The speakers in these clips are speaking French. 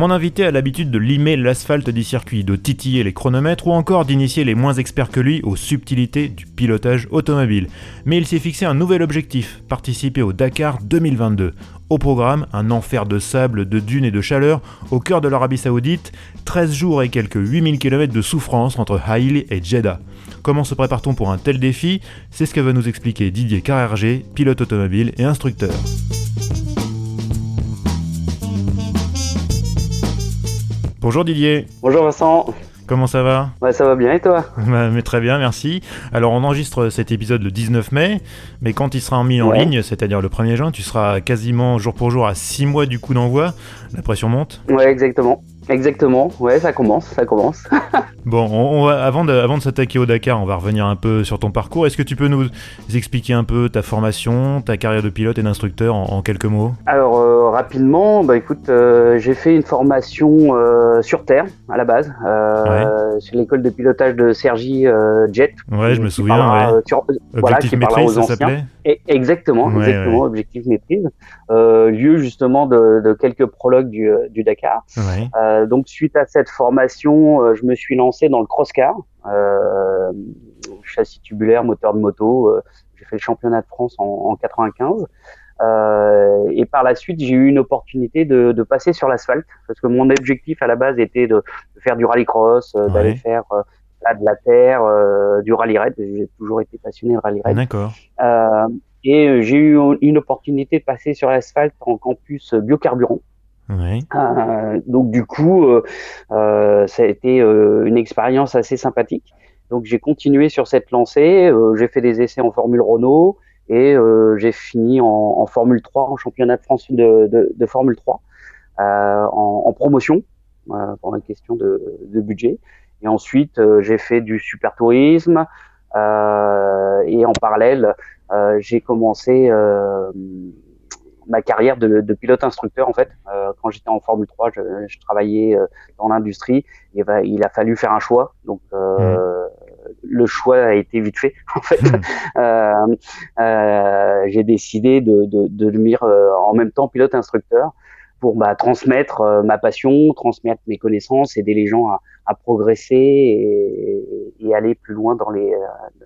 Mon invité a l'habitude de limer l'asphalte des circuits, de titiller les chronomètres ou encore d'initier les moins experts que lui aux subtilités du pilotage automobile. Mais il s'est fixé un nouvel objectif, participer au Dakar 2022. Au programme, un enfer de sable, de dunes et de chaleur au cœur de l'Arabie Saoudite, 13 jours et quelques 8000 km de souffrance entre Haïl et Jeddah. Comment se prépare-t-on pour un tel défi? C'est ce que va nous expliquer Didier Carrerger, pilote automobile et instructeur. Bonjour Didier. Bonjour Vincent. Comment ça va? Ouais, ça va bien et toi? Bah, mais Très bien, merci. Alors on enregistre cet épisode le 19 mai, mais quand il sera mis en ligne, c'est-à-dire le 1er juin, tu seras quasiment jour pour jour à 6 mois du coup d'envoi. La pression monte Ouais, exactement. Exactement, ouais, ça commence, ça commence. bon, on, avant de, avant de s'attaquer au Dakar, on va revenir un peu sur ton parcours. Est-ce que tu peux nous expliquer un peu ta formation, ta carrière de pilote et d'instructeur en, quelques mots? Alors, euh, rapidement, bah écoute, euh, j'ai fait une formation euh, sur Terre à la base, sur l'école de pilotage de Sergi Jet. Ouais, je me souviens. Ouais. Sur, Objectif maîtrise, ça s'appelait? Exactement, exactement, Objectif maîtrise. Lieu justement de, de, quelques prologues du, du Dakar. Euh, donc suite à cette formation, euh, je me suis lancé dans le crosscar, euh, châssis tubulaire, moteur de moto. j'ai fait le championnat de France en, en 95. Euh, et par la suite, j'ai eu une opportunité de, de passer sur l'asphalte parce que mon objectif à la base était de, de faire du rallycross, d'aller faire là, de la terre, du rallye raid. J'ai toujours été passionné de rallye raid. D'accord. et j'ai eu une opportunité de passer sur l'asphalte en campus biocarburant. Euh, donc du coup, euh, euh, ça a été une expérience assez sympathique. Donc j'ai continué sur cette lancée. j'ai fait des essais en Formule Renault et j'ai fini en, Formule 3, en championnat de France de, Formule 3, en, promotion pour une question de, budget. Et ensuite, j'ai fait du super tourisme. et en parallèle, j'ai commencé ma carrière de, de, pilote instructeur en fait. Euh, quand j'étais en Formule 3, je, je travaillais euh, dans l'industrie. Et ben, il a fallu faire un choix. Donc euh, mmh. le choix a été vite fait en fait. Mmh. Euh, euh, j'ai décidé de, de, de devenir en même temps pilote instructeur pour bah, transmettre ma passion, transmettre mes connaissances, aider les gens à, à progresser et, et, aller plus loin dans les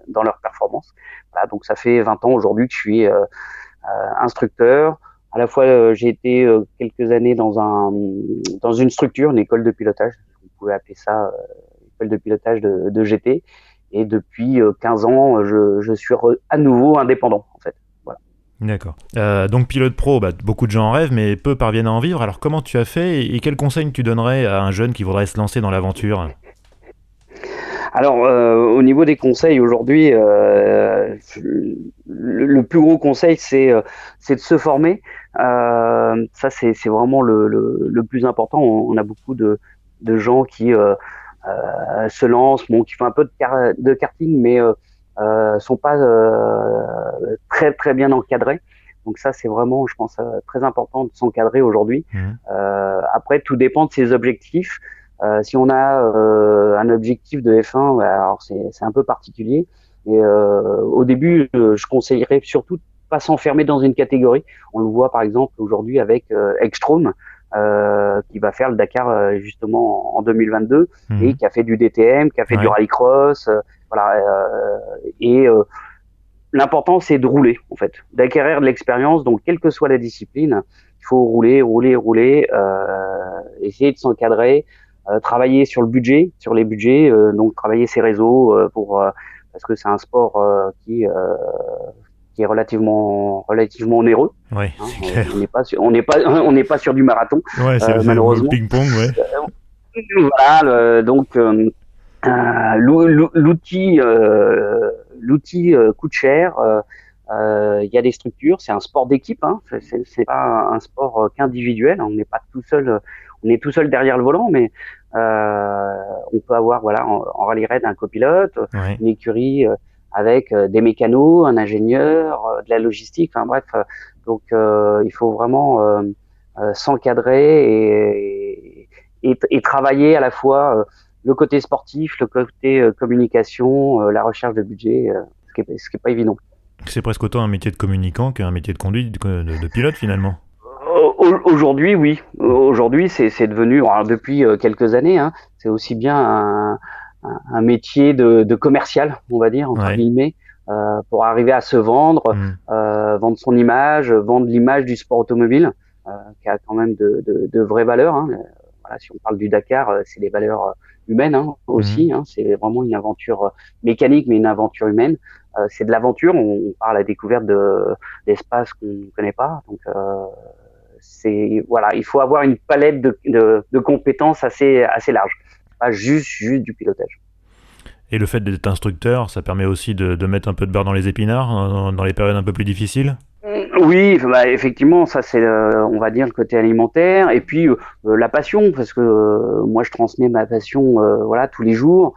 dans leurs performances. Voilà, donc ça fait 20 ans aujourd'hui que je suis instructeur, à la fois, euh, j'ai été euh, quelques années dans un dans une structure, une école de pilotage. Vous pouvez appeler ça euh, école de pilotage de, de, GT. Et depuis 15 ans, je, je suis à nouveau indépendant, en fait. D'accord. Euh, donc pilote pro, bah, beaucoup de gens en rêvent, mais peu parviennent à en vivre. Alors comment tu as fait et, quels conseils tu donnerais à un jeune qui voudrait se lancer dans l'aventure? Alors, euh, au niveau des conseils aujourd'hui, euh, le, plus gros conseil, c'est de se former. Ça, c'est vraiment le, plus important. On, a beaucoup de, gens qui se lancent, bon, qui font un peu de karting, mais euh, sont pas très très bien encadrés. Donc ça, c'est vraiment, je pense, très important de s'encadrer aujourd'hui. Mmh. après, tout dépend de ses objectifs. Euh, si on a euh, un objectif de F1, bah, alors c'est un peu particulier. Et euh, au début, je conseillerais surtout de pas s'enfermer dans une catégorie. On le voit par exemple aujourd'hui avec Ekstrom, euh, qui va faire le Dakar justement en 2022 mhm. et qui a fait du DTM, qui a fait du rallycross, euh, voilà. et l'important c'est de rouler en fait, d'acquérir de l'expérience. Donc quelle que soit la discipline, il faut rouler, rouler, rouler, essayer de s'encadrer, euh, travailler sur le budget, sur les budgets, euh, donc travailler ses réseaux euh, pour parce que c'est un sport qui qui est relativement relativement onéreux. Hein, clair. On n'est pas sur, on n'est pas on n'est pas sur du marathon ouais, euh, malheureusement. Ping pong, ouais. voilà, donc l'outil l'outil coûte cher. Il y a des structures, c'est un sport d'équipe. Hein, c'est pas un sport qu'individuel. On n'est pas tout seul on est tout seul derrière le volant, mais on peut avoir voilà en, en rallye raid un copilote, une écurie avec des mécanos, un ingénieur, de la logistique. Enfin bref, donc il faut vraiment s'encadrer et, et, et, travailler à la fois le côté sportif, le côté euh, communication, euh, la recherche de budget, euh, ce qui n'est pas évident. C'est presque autant un métier de communicant qu'un métier de conduite, de, pilote finalement. Aujourd'hui, oui. Aujourd'hui, c'est devenu, depuis quelques années, hein, c'est aussi bien un, un métier de, de, commercial, on va dire, entre guillemets, euh, pour arriver à se vendre, mm. euh, vendre son image, vendre l'image du sport automobile, euh, qui a quand même de, de, de vraies valeurs. Hein. Voilà, si on parle du Dakar, c'est des valeurs humaine hein, aussi. Mhm. Hein, c'est vraiment une aventure euh, mécanique, mais une aventure humaine. Euh, c'est de l'aventure. On, on, part à la découverte de d'espaces qu'on ne connaît pas. Donc euh, c'est voilà, il faut avoir une palette de, de, de, compétences assez assez large, pas juste juste du pilotage. Et le fait d'être instructeur, ça permet aussi de, de, mettre un peu de beurre dans les épinards dans les périodes un peu plus difficiles? Oui, bah, effectivement, ça c'est, euh, on va dire, le côté alimentaire, et puis euh, euh, la passion, parce que moi je transmets ma passion, voilà, tous les jours,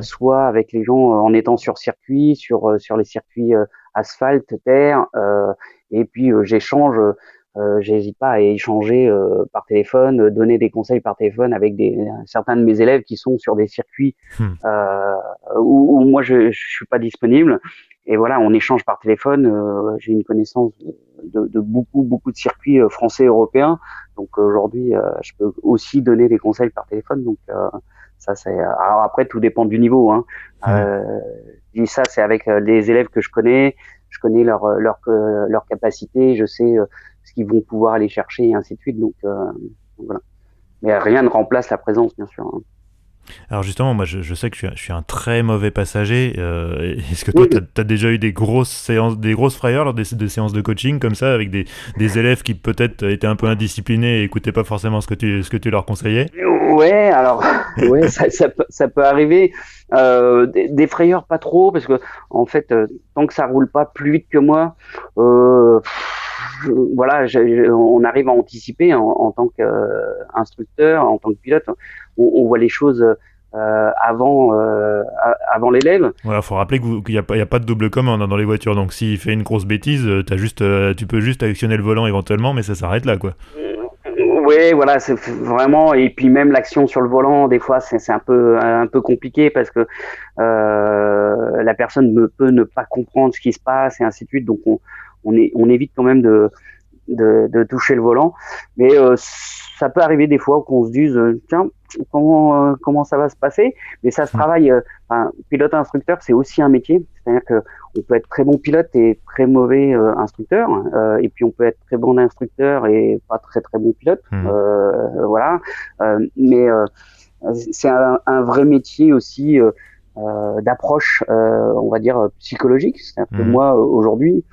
soit avec les gens en étant sur circuit, sur sur les circuits asphalte, terre, et puis j'échange. J'hésite pas à échanger par téléphone, donner des conseils par téléphone avec des, certains de mes élèves qui sont sur des circuits hmm. où, où, moi je, je suis pas disponible et voilà, on échange par téléphone. Euh, j'ai une connaissance de, de, beaucoup, beaucoup de circuits euh, français, européens. Donc aujourd'hui, euh, je peux aussi donner des conseils par téléphone. Donc ça, c'est. Alors après, tout dépend du niveau. Hein. je dis ça, c'est avec les élèves que je connais. Je connais leur leur leur capacité. Je sais ce qu'ils vont pouvoir aller chercher et ainsi de suite. Donc, voilà. Mais rien ne remplace la présence, bien sûr. Hein. Alors justement, moi je, sais que je suis, un très mauvais passager. Euh, est-ce que toi, tu as, déjà eu des grosses séances, des grosses frayeurs lors des, séances de coaching comme ça, avec des, élèves qui peut-être étaient un peu indisciplinés et écoutaient pas forcément ce que tu, ce que tu leur conseillais? Ouais, alors ouais, ça, ça, peut, arriver. Euh, des, frayeurs pas trop, parce que en fait, euh, tant que ça roule pas plus vite que moi, voilà, on arrive à anticiper en, tant qu'instructeur, en tant que pilote on, voit les choses euh, avant, euh, avant l'élève. Il faut rappeler qu'il n'y a, a, pas de double commande hein, dans les voitures. Donc s'il fait une grosse bêtise, euh, as juste, tu peux juste actionner le volant éventuellement, mais ça s'arrête là. quoi. Oui, voilà, c'est vraiment et puis même l'action sur le volant, des fois, c'est un peu un peu compliqué parce que la personne ne peut ne pas comprendre ce qui se passe et ainsi de suite. Donc on on, est, on évite quand même de de, de toucher le volant, mais ça peut arriver des fois qu'on se dise tiens comment euh, comment ça va se passer? Mais ça se hmm. travaille euh, pilote instructeur c'est aussi un métier c'est-à-dire que on peut être très bon pilote et très mauvais euh, instructeur et puis on peut être très bon instructeur et pas très très bon pilote hmm. voilà mais c'est un, un, vrai métier aussi d'approche on va dire psychologique c'est-à-dire que hmm. moi aujourd'hui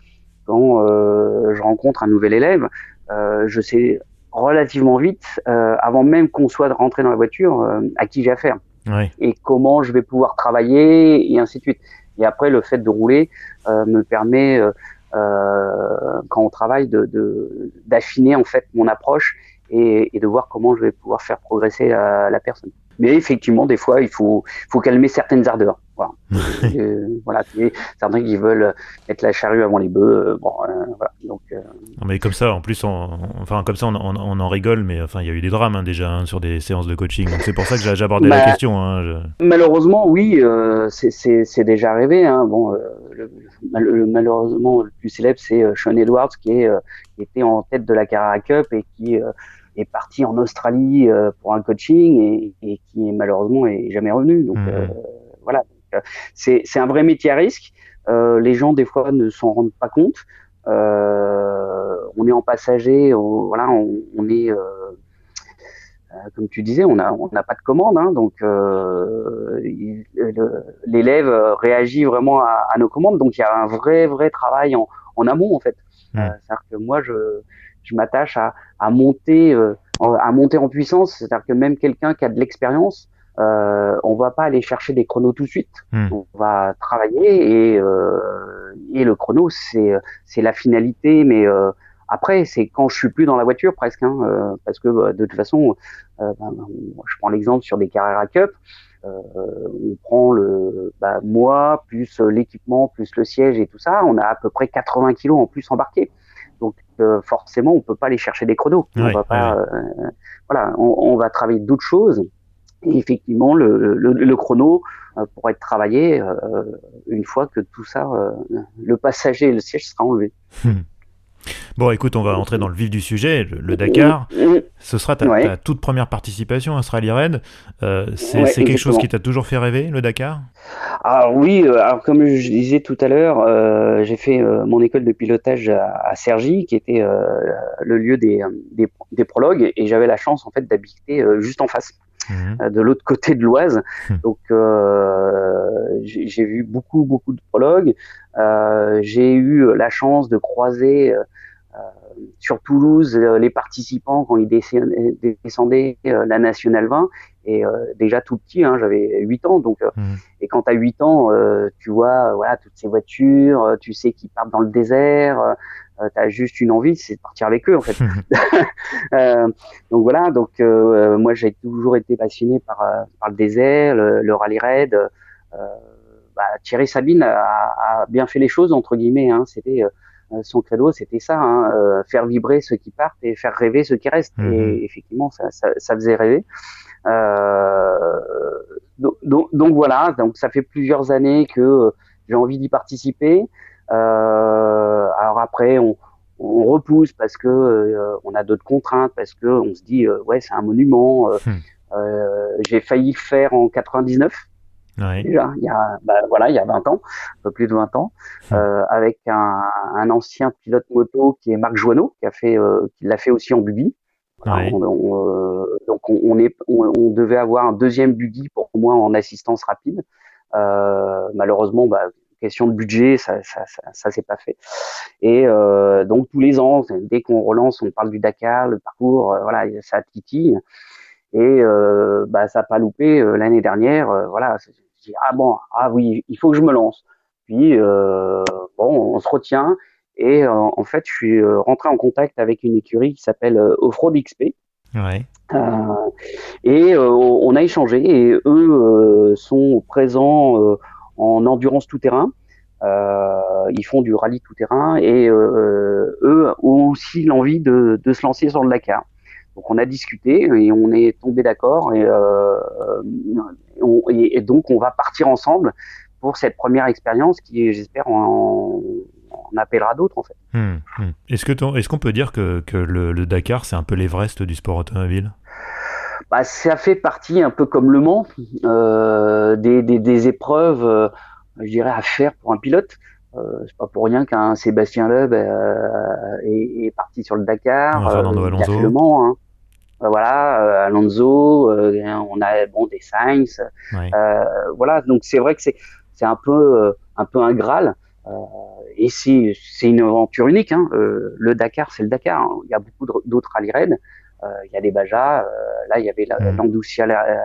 quand je rencontre un nouvel élève je sais relativement vite, euh, avant même qu'on soit rentré dans la voiture, euh, à qui j'ai affaire et comment je vais pouvoir travailler et ainsi de suite. Et après, le fait de rouler euh, me permet, quand on travaille, de d'affiner en fait mon approche et, et, de voir comment je vais pouvoir faire progresser la, la personne. Mais effectivement, des fois, il faut, faut calmer certaines ardeurs. Voilà. euh, voilà certains qui veulent mettre la charrue avant les bœufs. Euh, bon, euh, voilà. Donc, non, mais comme ça, en plus, on, enfin comme ça, on, on, on, en rigole, mais enfin, il y a eu des drames hein, déjà hein, sur des séances de coaching. C'est pour ça que j'ai abordé la bah, question. Hein, malheureusement, oui, c'est déjà arrivé. Bon, le, le, malheureusement, le plus célèbre, c'est Sean Edwards qui, est, qui était en tête de la Carrera Cup et qui est parti en Australie euh, pour un coaching et, et, qui malheureusement est jamais revenu. Donc mmh. euh, voilà, c'est un vrai métier à risque. les gens des fois ne s'en rendent pas compte. on est en passager, on, voilà, on, on est comme tu disais, on n'a on pas de commande, hein, donc euh, l'élève réagit vraiment à, à, nos commandes. Donc il y a un vrai vrai travail en, en amont en fait. Mmh. C'est-à-dire que moi je je m'attache à, à monter euh, à monter en puissance. C'est-à-dire que même quelqu'un qui a de l'expérience, euh, on va pas aller chercher des chronos tout de suite. Hmm. On va travailler et, euh, et le chrono c'est c'est la finalité, mais euh, après, c'est quand je suis plus dans la voiture presque, hein, parce que bah, de toute façon, ben, je prends l'exemple sur des Carrera Cup. on prend le bah, moi plus l'équipement plus le siège et tout ça, on a à peu près 80 kilos en plus embarqué. Donc forcément, on peut pas aller chercher des chronos. on va pas, voilà, on, on, va travailler d'autres choses. Et effectivement, le, le, le chrono euh, pourra être travaillé euh, une fois que tout ça, euh, le passager et le siège sera enlevé. Bon, écoute, on va entrer dans le vif du sujet, le, Dakar. Ce sera ta, toute première participation à ce rallye raid. c'est quelque chose qui t'a toujours fait rêver, le Dakar? Alors oui, alors comme je disais tout à l'heure, j'ai fait mon école de pilotage à, à Cergy, qui était le lieu des, des, des, prologues, et j'avais la chance en fait d'habiter juste en face. Mhm. Euh, de l'autre côté de l'Oise. Hmm. Donc euh, j'ai vu beaucoup beaucoup de prologues. Euh, j'ai eu la chance de croiser sur Toulouse les participants quand ils descendaient, la Nationale 20 et déjà tout petit, hein, j'avais 8 ans donc hmm. et quand tu as 8 ans, tu vois voilà toutes ces voitures, tu sais qu'ils partent dans le désert, euh, tu as juste une envie, c'est de partir avec eux en fait. euh, donc voilà, donc euh, moi j'ai toujours été passionné par, euh, par le désert, le, le rallye raid. Bah, Thierry Sabine a, a, bien fait les choses entre guillemets. Hein. C'était son credo, c'était ça, hein, faire vibrer ceux qui partent et faire rêver ceux qui restent. Et mhm. effectivement, ça, ça, ça faisait rêver. Donc, donc, voilà, donc ça fait plusieurs années que j'ai envie d'y participer. Euh, alors après, on, on, repousse parce que euh, on a d'autres contraintes, parce que on se dit euh, ouais c'est un monument. Hmm. J'ai failli faire en 99. Ouais. Déjà, il y a, bah, voilà, il y a 20 ans, un peu plus de 20 ans, hmm. euh, avec un, un, ancien pilote moto qui est Marc Joanneau, qui a fait, euh, qui l'a fait aussi en buggy. Ouais. On, on, donc on, on est, on, devait avoir un deuxième buggy pour moi en assistance rapide. malheureusement, bah, question de budget, ça, ça, ça, ça s'est pas fait. Et euh, donc tous les ans, dès qu'on relance, on parle du Dakar, le parcours, euh, voilà, ça titille. Et euh, bah, ça n'a pas loupé euh, l'année dernière. Euh, voilà, j'ai ah bon, ah oui, il faut que je me lance. Puis bon, on se retient. Et en fait, je suis rentré en contact avec une écurie qui s'appelle Offroad XP. Ouais. Euh, et euh, on a échangé et eux euh, sont présents en endurance tout-terrain. Euh, ils font du rallye tout-terrain et euh, eux ont aussi l'envie de, se lancer sur le Dakar. Donc on a discuté et on est tombé d'accord et, euh, donc on va partir ensemble pour cette première expérience qui, j'espère, en, appellera d'autres en fait. Hum, hum. Est-ce que est-ce qu'on peut dire que, que le, le Dakar c'est un peu l'Everest du sport automobile? Bah, ça fait partie un peu comme le Mans euh, des, des, des, épreuves, euh, je dirais, à faire pour un pilote. Euh, c'est pas pour rien qu'un Sébastien Loeb euh, est, est, parti sur le Dakar. Euh, Fernando Alonso. Le Mans, hein. voilà, Alonso, on a bon des Sainz, ouais. voilà. Donc c'est vrai que c'est c'est un peu un peu un graal. et c'est c'est une aventure unique. Hein. le Dakar, c'est le Dakar. Hein. Il y a beaucoup d'autres rallye raids. Euh, il y a des Bajas. Euh, là, il y avait l'Andalusia euh,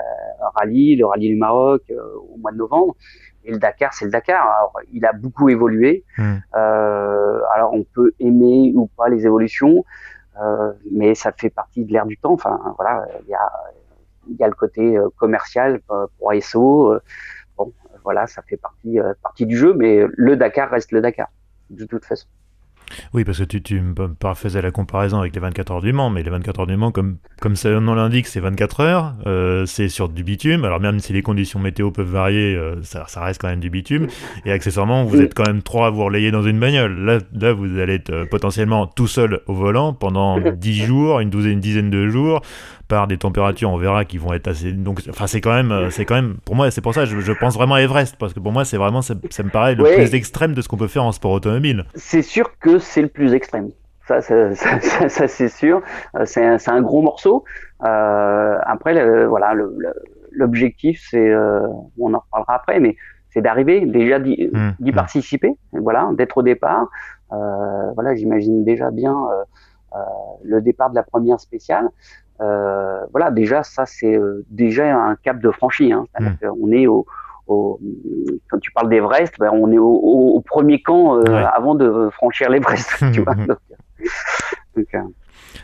Rallye, le Rallye du Maroc au mois de novembre. Et le Dakar, c'est le Dakar. Alors, il a beaucoup évolué. Mm. alors, on peut aimer ou pas les évolutions, mais ça fait partie de l'ère du temps. Enfin, voilà, il y a, il y a le côté commercial pour ASO. bon, voilà, ça fait partie, partie du jeu, mais le Dakar reste le Dakar, de toute façon. Oui, parce que tu, me faisais la comparaison avec les 24 heures du Mans, mais les 24 heures du Mans, comme, comme nom l'indique, c'est 24 heures, euh, c'est sur du bitume, alors même si les conditions météo peuvent varier, euh, ça, reste quand même du bitume, et accessoirement, vous êtes quand même trois à vous relayer dans une bagnole. Là, là vous allez être euh, potentiellement tout seul au volant pendant 10 jours, une douzaine, une dizaine de jours, par des températures, on verra, qui vont être assez. Donc, enfin, c'est quand même, euh, c'est quand même, pour moi, c'est pour ça, je, je, pense vraiment à Everest, parce que pour moi, c'est vraiment, ça, ça, me paraît le plus extrême de ce qu'on peut faire en sport automobile. C'est sûr que c'est le plus extrême. Ça, ça, ça, ça c'est sûr. Euh, c'est un, un, gros morceau. Euh, après, le, voilà, l'objectif, c'est, euh, on en reparlera après, mais c'est d'arriver déjà d'y mmh, participer, voilà, d'être au départ. Euh, voilà, j'imagine déjà bien le départ de la première spéciale. Euh, voilà, déjà, ça, c'est euh, déjà un cap de franchi. Hein. Mmh. On est au, au, quand tu parles d'Everest, ben, on est au, premier camp euh, ouais. avant de franchir l'Everest. Donc,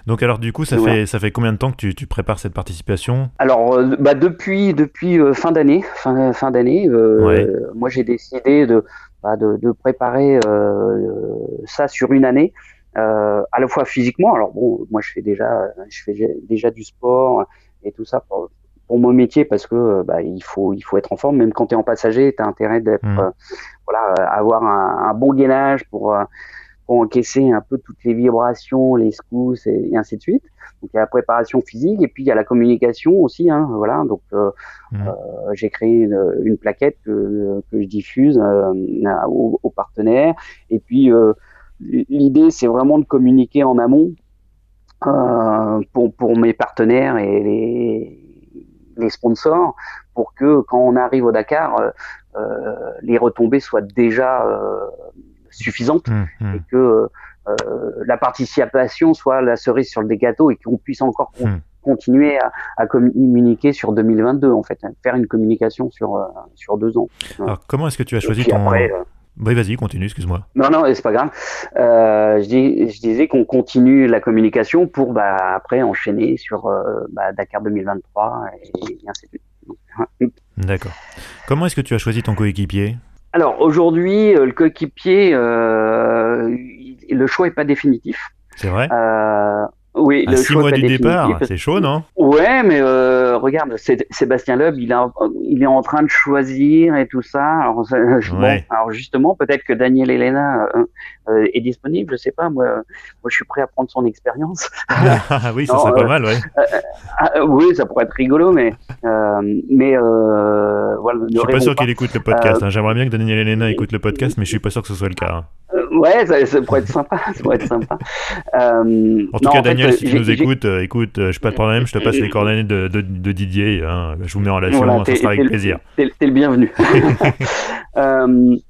Donc, alors du coup, ça fait ça fait combien de temps que tu, tu prépares cette participation? Alors bah, depuis depuis fin d'année, fin fin d'année, moi j'ai décidé de, bah, de, de préparer ça sur une année. À la fois physiquement, alors bon, moi je fais déjà, je fais déjà du sport et tout ça pour, pour mon métier parce que euh, bah, il faut il faut être en forme même quand tu es en passager tu as intérêt d'être mmh. euh, voilà avoir un, bon gainage pour euh, pour encaisser un peu toutes les vibrations les secousses et, ainsi de suite donc il y a la préparation physique et puis il y a la communication aussi hein, voilà donc mmh. j'ai créé une, plaquette que, que je diffuse aux, aux, partenaires et puis l'idée c'est vraiment de communiquer en amont pour, pour mes partenaires et les, les sponsors pour que quand on arrive au Dakar, euh, euh, les retombées soient déjà euh, suffisantes mmh, mmh. et que la participation soit la cerise sur le gâteaux et qu'on puisse encore mmh. continuer à, communiquer sur 2022 en fait, faire une communication sur sur deux ans. Alors comment est-ce que tu as choisi ton oui, vas-y, continue, excuse-moi. Non, non, c'est pas grave. Euh, je, je, disais qu'on continue la communication pour bah, après enchaîner sur euh, bah, Dakar 2023 et, ainsi de suite. D'accord. Comment est-ce que tu as choisi ton coéquipier? Alors aujourd'hui, euh, le coéquipier, le choix n'est pas définitif. C'est vrai? Oui, à six mois du départ, c'est chaud, non? Ouais, mais regarde, Sébastien Loeb, il, a, il est en train de choisir et tout ça. Alors, alors justement, peut-être que Daniel Elena euh, euh, est disponible, je sais pas. Moi, moi, je suis prêt à prendre son expérience. Ah oui, ça serait pas mal, ouais. Ah, oui, ça pourrait être rigolo, mais mais voilà. Je suis pas sûr qu'il écoute le podcast. Hein. J'aimerais bien que Daniel Elena écoute le podcast, mais je suis pas sûr que ce soit le cas. Hein. Ouais, ça, pourrait être sympa. Ça pourrait être sympa. Euh, en tout cas, Daniel, si tu nous écoutes, euh, écoute, euh, je pas de problème, je te passe les coordonnées de, de, de Didier. Hein, je vous mets en relation, ça sera avec plaisir. T'es le bienvenu.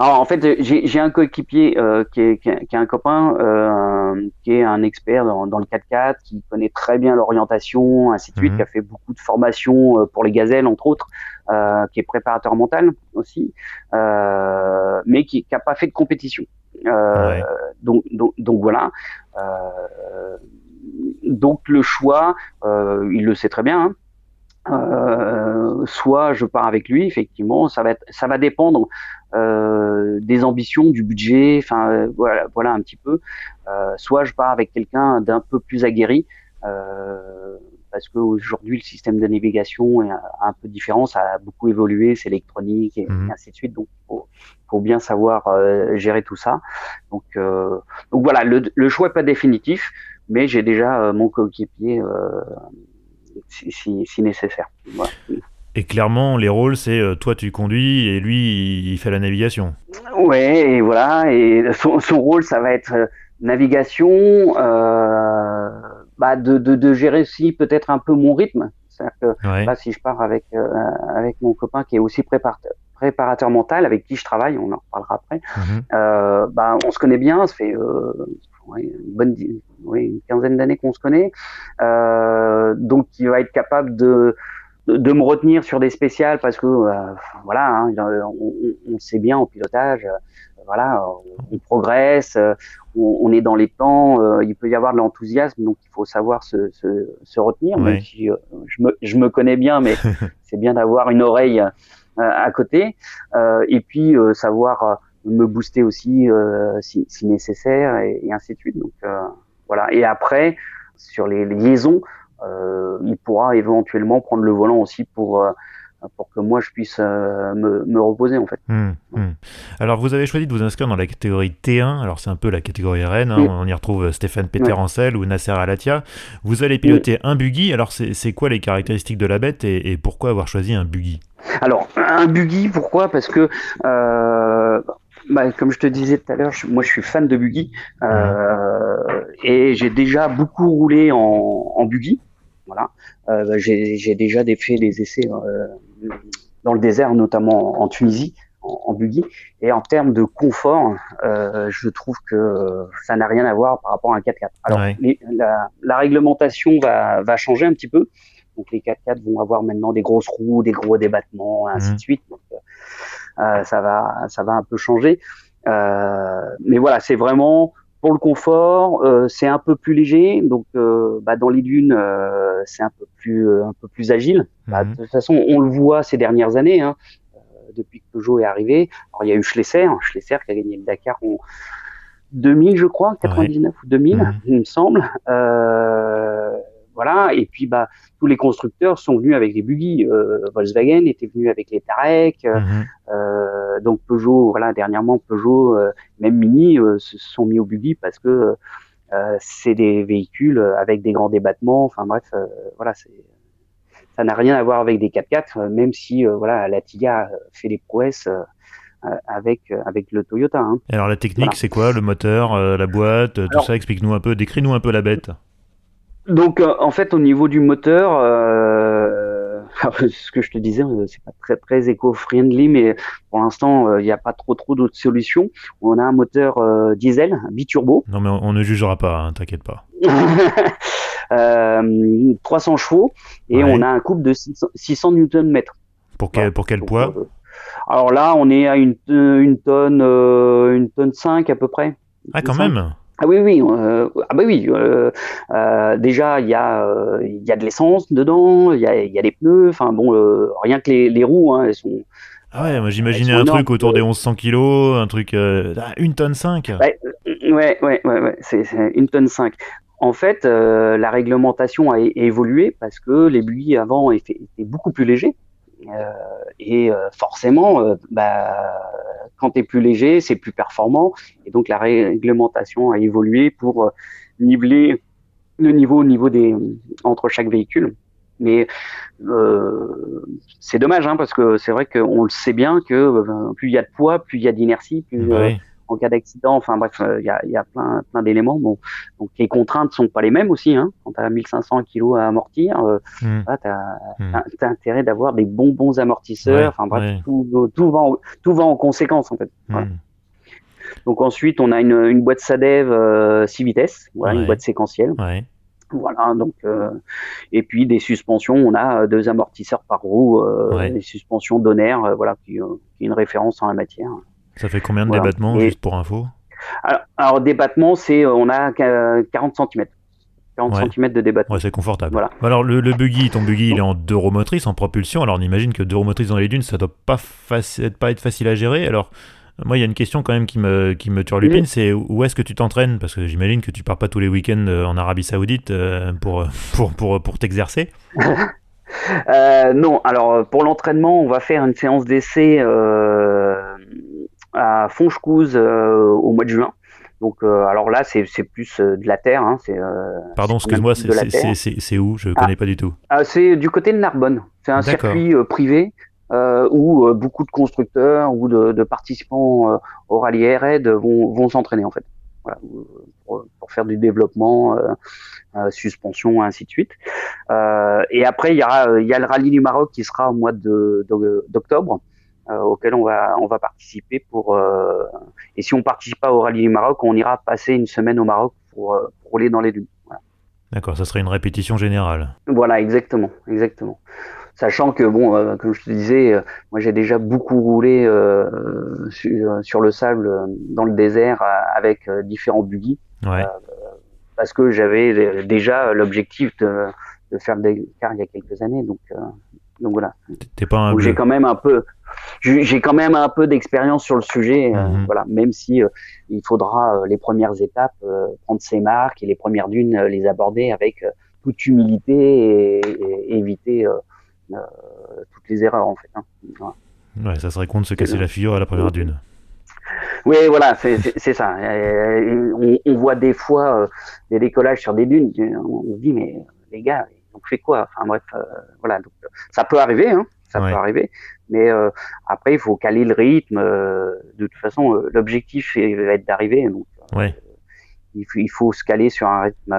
euh, alors, en fait, j'ai un coéquipier euh, qui, est, qui, est, un copain, euh, qui est un expert dans, dans le 4x4, qui connaît très bien l'orientation, ainsi de suite, mhm. qui a fait beaucoup de formations pour les gazelles, entre autres, euh, qui est préparateur mental aussi, euh, mais qui n'a pas fait de compétition. Euh, donc, donc, donc, voilà. donc le choix, il le sait très bien. Hein. soit je pars avec lui, effectivement, ça va être, ça va dépendre des ambitions, du budget, enfin voilà, voilà un petit peu. soit je pars avec quelqu'un d'un peu plus aguerri, euh, parce qu'aujourd'hui le système de navigation est un, peu différent, ça a beaucoup évolué, c'est électronique et, mhm. ainsi de suite. Donc il faut, bien savoir euh, gérer tout ça. Donc, euh, donc voilà, le, choix n'est pas définitif, mais j'ai déjà euh, mon coéquipier si, si, nécessaire. Et clairement, les rôles, c'est toi tu conduis et lui il fait la navigation. Ouais, et voilà. Et son, son rôle, ça va être navigation, euh, bah de, de, de, gérer aussi peut-être un peu mon rythme. C'est-à-dire que là, si je pars avec euh, avec mon copain qui est aussi préparateur, préparateur mental, avec qui je travaille, on en reparlera après. Mhm. euh, bah, on se connaît bien, ça fait euh, une bonne une quinzaine d'années qu'on se connaît, euh, donc il va être capable de de me retenir sur des spéciales parce que euh, voilà, hein, on, on, sait bien en pilotage, voilà, on, progresse, on, est dans les temps, euh, il peut y avoir de l'enthousiasme, donc il faut savoir se, se, se retenir. Même si, euh, je, me, je, me, connais bien, mais c'est bien d'avoir une oreille euh, à côté, et puis savoir me booster aussi si, si, nécessaire, et, et, ainsi de suite. Donc voilà. Et après, sur les liaisons, il pourra éventuellement prendre le volant aussi pour pour que moi je puisse euh, me, me, reposer en fait. Hum, hum. Alors vous avez choisi de vous inscrire dans la catégorie T1, alors c'est un peu la catégorie RN, hein. on y retrouve euh, Stéphane Peter ou Nasser Alatia. Vous allez piloter un buggy, alors c'est quoi les caractéristiques de la bête et, pourquoi avoir choisi un buggy? Alors un buggy, pourquoi? Parce que euh, bah, comme je te disais tout à l'heure, moi je suis fan de buggy euh, et j'ai déjà beaucoup roulé en, en buggy. Voilà, euh, j'ai déjà fait des essais euh, dans le désert, notamment en Tunisie, en, buggy. Et en termes de confort, euh, je trouve que ça n'a rien à voir par rapport à un 4x4. Alors, la, réglementation va, va changer un petit peu. Donc, les 4x4 vont avoir maintenant des grosses roues, des gros débattements, ainsi mmh. de suite. Donc, ça va, ça va un peu changer. Mais voilà, c'est vraiment pour le confort, c'est un peu plus léger, donc bah, dans les dunes, c'est un peu plus un peu plus agile. Bah, mhm. de toute façon, on le voit ces dernières années, hein, depuis que Peugeot est arrivé. Alors il y a eu Schlesser, Schlesser qui a gagné le Dakar en 2000, je crois, 99 ou 2000, mhm. il me semble. Euh, voilà. Et puis, bah, tous les constructeurs sont venus avec des buggy. Euh, Volkswagen était venu avec les Tarek. Euh, euh, donc Peugeot, voilà, dernièrement Peugeot, euh, même Mini, se sont mis au buggy parce que c'est des véhicules avec des grands débattements. Enfin bref, voilà, c'est ça n'a rien à voir avec des 4x4, même si voilà, la Tia fait des prouesses avec avec le Toyota. Hein. Alors la technique, c'est quoi Le moteur, la boîte, tout ça? Explique-nous un peu, décris-nous un peu la bête. Donc, euh, en fait, au niveau du moteur, euh, ce que je te disais, euh, c'est pas très très éco-friendly, mais pour l'instant, il n'y a pas trop trop d'autres solutions. On a un moteur diesel, biturbo. Non, mais on, ne jugera pas, hein, t'inquiète pas. 300 chevaux et on a un couple de 600, Nm. Pour quel, pour quel poids Alors là, on est à une, une tonne, une tonne 5 à peu près. Ah, quand même ah oui, oui, euh, ah bah oui. Euh, euh, déjà, il y a, il y a de l'essence dedans, il y a, y a des pneus. Enfin bon, rien que les, les roues, hein, elles sont. Ah ouais, moi j'imaginais un truc autour des 1100 kilos, un truc ah, une tonne 5. Ouais, ouais, ouais, ouais, c'est une tonne 5. En fait, la réglementation a évolué parce que les buis avant étaient beaucoup plus légers. Euh, et euh, forcément, euh, bah, quand tu es plus léger, c'est plus performant. Et donc la réglementation a évolué pour niveler le niveau au niveau des entre chaque véhicule. Mais euh, c'est dommage hein, parce que c'est vrai qu'on le sait bien que plus il y a de poids, plus il y a d'inertie, plus en cas d'accident. Enfin bref, euh, il y, a, y, a, plein, plein d'éléments. Bon, donc les contraintes sont pas les mêmes aussi. Hein. Quand tu as 1500 kg à amortir, euh, hmm. tu as, hmm. intérêt d'avoir des bons bons amortisseurs. enfin bref, tout, tout, va en, tout va en conséquence en fait. Hmm. Donc ensuite, on a une, une boîte Sadev 6 euh, vitesses, voilà, une boîte séquentielle. Voilà, donc et puis des suspensions, on a deux amortisseurs par roue, des suspensions Donair, voilà, qui, qui, est une référence en la matière. Ça fait combien de débattements, juste pour info alors, débattement, c'est euh, on a 40 cm. 40 cm de débattement. Ouais, c'est confortable. Voilà. Alors, le, buggy, ton buggy, il est en deux roues motrices, en propulsion. Alors, on imagine que deux roues motrices dans les dunes, ça doit pas, pas être facile à gérer. Alors, moi, il y a une question quand même qui me, qui me turlupine, c'est où est-ce que tu t'entraînes? Parce que j'imagine que tu pars pas tous les week-ends euh, en Arabie Saoudite euh, pour, pour, pour, pour t'exercer. non, alors pour l'entraînement, on va faire une séance d'essai à Fonchcouse euh, au mois de juin. Donc, euh, alors là, c'est plus euh, de la terre. Hein, c'est, Pardon, excuse-moi, c'est où? Je ne connais pas du tout. Ah, c'est du côté de Narbonne. C'est un circuit privé où beaucoup de constructeurs ou de, participants au rallye Red vont, vont s'entraîner en fait. Voilà, pour, faire du développement, suspension, ainsi de suite. et après, il y, a, il y a le rallye du Maroc qui sera au mois d'octobre. Euh, auquel on va on va participer pour euh, et si on participe pas au rallye du Maroc, on ira passer une semaine au Maroc pour, euh, rouler dans les dunes. D'accord, ça serait une répétition générale. Voilà, exactement, exactement. Sachant que bon, comme je te disais, moi j'ai déjà beaucoup roulé sur, le sable dans le désert avec différents buggy, parce que j'avais déjà l'objectif de, de, faire des cars il y a quelques années, donc donc voilà. T'es pas un j'ai quand même un peu, j'ai quand même un peu d'expérience sur le sujet, euh, mhm. voilà. Même si euh, il faudra euh, les premières étapes prendre ses marques et les premières dunes les aborder avec toute humilité et, éviter toutes les erreurs en fait. Hein. Ouais, ça serait con de se casser la figure à la première dune. Oui, voilà, c'est ça. On, on, voit des fois des décollages sur des dunes, on se dit mais les gars, donc fait quoi? Enfin bref, euh, voilà. Donc, ça peut arriver, hein, ça peut arriver. Mais euh, après, il faut caler le rythme. Euh, de toute façon, l'objectif va être d'arriver. Donc, il, faut, il, faut, se caler sur un rythme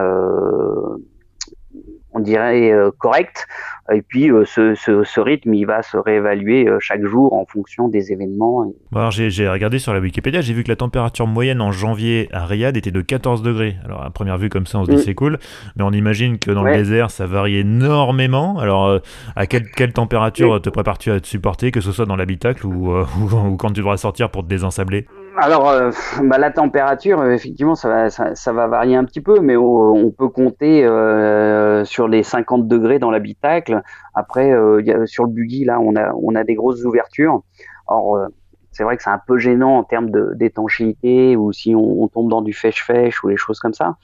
on dirait euh, correct. Et puis euh, ce, ce, rythme, il va se réévaluer euh, chaque jour en fonction des événements. alors j'ai regardé sur la Wikipédia, j'ai vu que la température moyenne en janvier à Riyad était de 14 degrés. Alors à première vue comme ça, on se dit mm. c'est cool, mais on imagine que dans le désert, ça varie énormément. Alors à quelle, quelle température te prépares-tu à te supporter, que ce soit dans l'habitacle ou, ou, ou, quand tu devras sortir pour te désensabler? Alors, euh, bah, la température, effectivement, ça va, ça, va, varier un petit peu, mais on peut compter euh, sur les 50 degrés dans l'habitacle. Après, euh, sur le buggy, là, on a, on a des grosses ouvertures. Or, c'est vrai que c'est un peu gênant en termes d'étanchéité ou si on, tombe dans du fèche-fèche ou les choses comme ça.